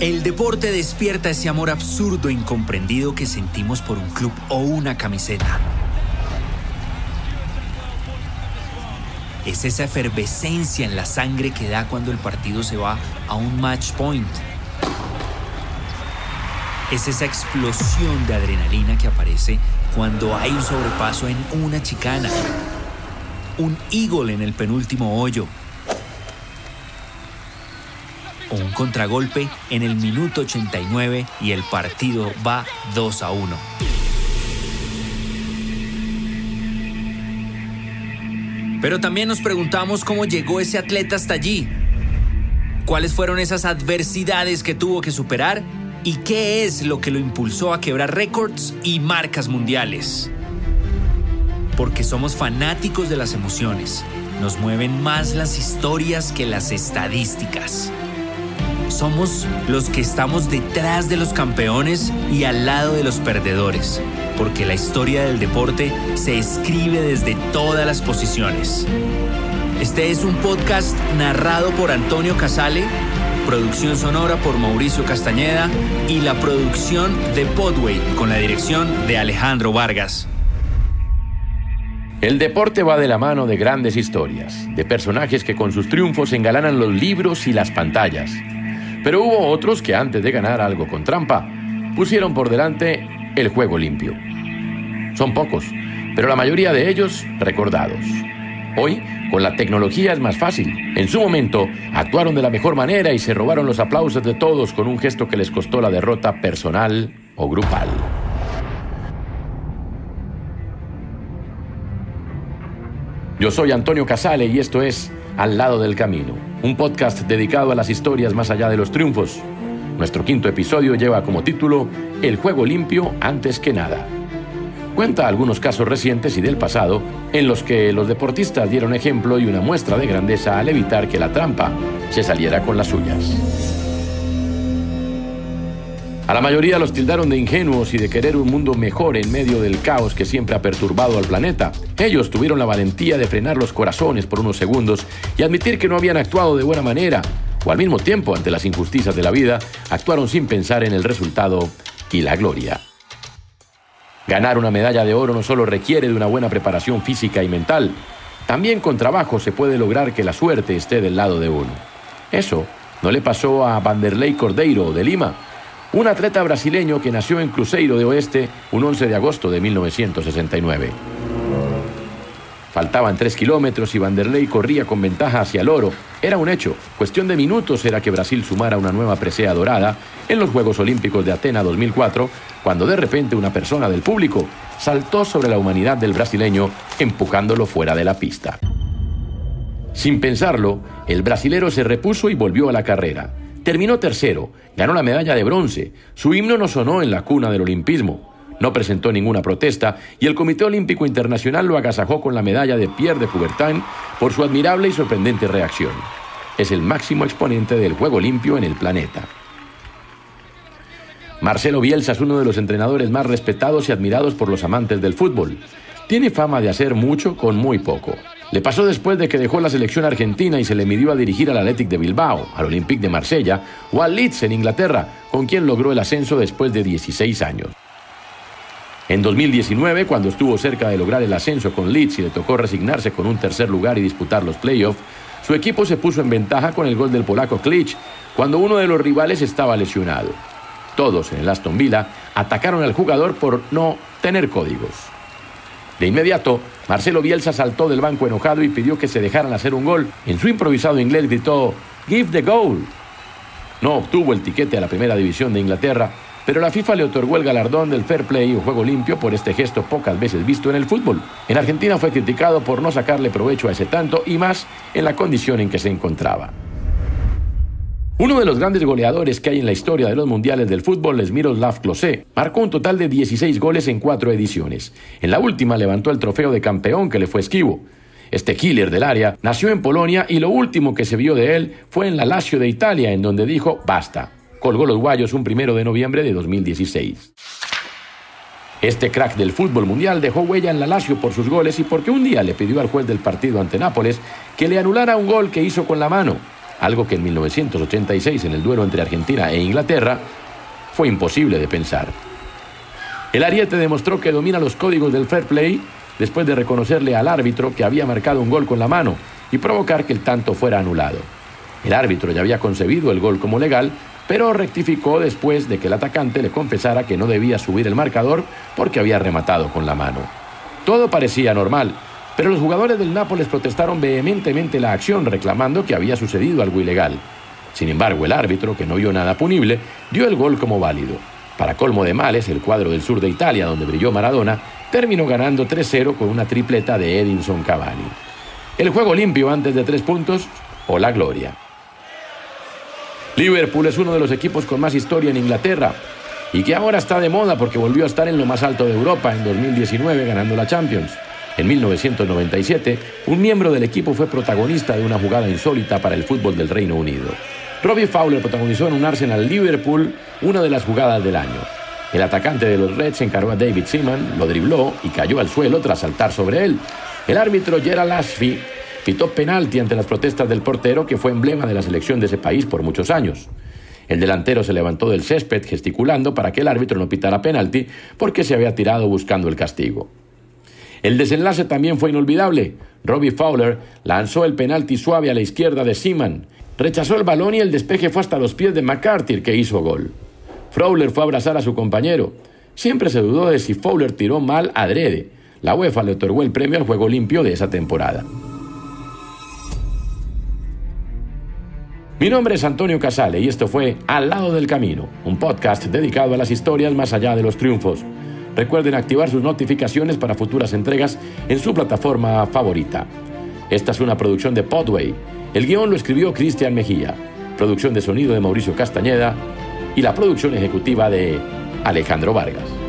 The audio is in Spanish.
El deporte despierta ese amor absurdo e incomprendido que sentimos por un club o una camiseta. Es esa efervescencia en la sangre que da cuando el partido se va a un match point. Es esa explosión de adrenalina que aparece cuando hay un sobrepaso en una chicana. Un eagle en el penúltimo hoyo o un contragolpe en el minuto 89 y el partido va 2 a 1. Pero también nos preguntamos cómo llegó ese atleta hasta allí. ¿Cuáles fueron esas adversidades que tuvo que superar? ¿Y qué es lo que lo impulsó a quebrar récords y marcas mundiales? Porque somos fanáticos de las emociones. Nos mueven más las historias que las estadísticas. Somos los que estamos detrás de los campeones y al lado de los perdedores, porque la historia del deporte se escribe desde todas las posiciones. Este es un podcast narrado por Antonio Casale, producción sonora por Mauricio Castañeda y la producción de Podway con la dirección de Alejandro Vargas. El deporte va de la mano de grandes historias, de personajes que con sus triunfos engalanan los libros y las pantallas pero hubo otros que antes de ganar algo con trampa, pusieron por delante el juego limpio. Son pocos, pero la mayoría de ellos recordados. Hoy, con la tecnología es más fácil. En su momento, actuaron de la mejor manera y se robaron los aplausos de todos con un gesto que les costó la derrota personal o grupal. Yo soy Antonio Casale y esto es Al lado del camino un podcast dedicado a las historias más allá de los triunfos. Nuestro quinto episodio lleva como título El juego limpio antes que nada. Cuenta algunos casos recientes y del pasado en los que los deportistas dieron ejemplo y una muestra de grandeza al evitar que la trampa se saliera con las suyas. A la mayoría los tildaron de ingenuos y de querer un mundo mejor en medio del caos que siempre ha perturbado al planeta. Ellos tuvieron la valentía de frenar los corazones por unos segundos y admitir que no habían actuado de buena manera, o al mismo tiempo, ante las injusticias de la vida, actuaron sin pensar en el resultado y la gloria. Ganar una medalla de oro no solo requiere de una buena preparación física y mental, también con trabajo se puede lograr que la suerte esté del lado de uno. Eso no le pasó a Vanderlei Cordeiro de Lima, un atleta brasileño que nació en Cruzeiro de Oeste un 11 de agosto de 1969. Faltaban tres kilómetros y Vanderlei corría con ventaja hacia el oro. Era un hecho. Cuestión de minutos era que Brasil sumara una nueva presea dorada en los Juegos Olímpicos de Atena 2004, cuando de repente una persona del público saltó sobre la humanidad del brasileño, empujándolo fuera de la pista. Sin pensarlo, el brasilero se repuso y volvió a la carrera. Terminó tercero, ganó la medalla de bronce, su himno no sonó en la cuna del olimpismo, no presentó ninguna protesta y el Comité Olímpico Internacional lo agasajó con la medalla de Pierre de Coubertin por su admirable y sorprendente reacción. Es el máximo exponente del juego limpio en el planeta. Marcelo Bielsa es uno de los entrenadores más respetados y admirados por los amantes del fútbol. Tiene fama de hacer mucho con muy poco. Le pasó después de que dejó la selección argentina y se le midió a dirigir al Athletic de Bilbao, al Olympique de Marsella o al Leeds en Inglaterra, con quien logró el ascenso después de 16 años. En 2019, cuando estuvo cerca de lograr el ascenso con Leeds y le tocó resignarse con un tercer lugar y disputar los playoffs, su equipo se puso en ventaja con el gol del polaco Klich, cuando uno de los rivales estaba lesionado. Todos en el Aston Villa atacaron al jugador por no tener códigos. De inmediato, Marcelo Bielsa saltó del banco enojado y pidió que se dejaran hacer un gol. En su improvisado inglés gritó, Give the goal. No obtuvo el tiquete a la primera división de Inglaterra, pero la FIFA le otorgó el galardón del fair play o juego limpio por este gesto pocas veces visto en el fútbol. En Argentina fue criticado por no sacarle provecho a ese tanto y más en la condición en que se encontraba. Uno de los grandes goleadores que hay en la historia de los mundiales del fútbol es Miroslav Klose. Marcó un total de 16 goles en cuatro ediciones. En la última levantó el trofeo de campeón que le fue esquivo. Este killer del área nació en Polonia y lo último que se vio de él fue en la Lazio de Italia, en donde dijo basta. Colgó los guayos un primero de noviembre de 2016. Este crack del fútbol mundial dejó huella en la Lazio por sus goles y porque un día le pidió al juez del partido ante Nápoles que le anulara un gol que hizo con la mano. Algo que en 1986 en el duelo entre Argentina e Inglaterra fue imposible de pensar. El ariete demostró que domina los códigos del fair play después de reconocerle al árbitro que había marcado un gol con la mano y provocar que el tanto fuera anulado. El árbitro ya había concebido el gol como legal, pero rectificó después de que el atacante le confesara que no debía subir el marcador porque había rematado con la mano. Todo parecía normal, pero los jugadores del Nápoles protestaron vehementemente la acción reclamando que había sucedido algo ilegal. Sin embargo, el árbitro, que no vio nada punible, dio el gol como válido. Para colmo de males, el cuadro del sur de Italia, donde brilló Maradona, terminó ganando 3-0 con una tripleta de Edinson Cavani. El juego limpio antes de tres puntos o la gloria. Liverpool es uno de los equipos con más historia en Inglaterra y que ahora está de moda porque volvió a estar en lo más alto de Europa en 2019 ganando la Champions. En 1997, un miembro del equipo fue protagonista de una jugada insólita para el fútbol del Reino Unido. Robbie Fowler protagonizó en un Arsenal Liverpool una de las jugadas del año. El atacante de los Reds encargó a David Seaman, lo dribló y cayó al suelo tras saltar sobre él. El árbitro Gerald Ashby pitó penalti ante las protestas del portero que fue emblema de la selección de ese país por muchos años. El delantero se levantó del césped gesticulando para que el árbitro no pitara penalti porque se había tirado buscando el castigo. El desenlace también fue inolvidable. Robbie Fowler lanzó el penalti suave a la izquierda de Seaman. Rechazó el balón y el despeje fue hasta los pies de McCarthy, que hizo gol. Fowler fue a abrazar a su compañero. Siempre se dudó de si Fowler tiró mal adrede. La UEFA le otorgó el premio al juego limpio de esa temporada. Mi nombre es Antonio Casale y esto fue Al lado del camino, un podcast dedicado a las historias más allá de los triunfos. Recuerden activar sus notificaciones para futuras entregas en su plataforma favorita. Esta es una producción de Podway. El guion lo escribió Cristian Mejía, producción de sonido de Mauricio Castañeda y la producción ejecutiva de Alejandro Vargas.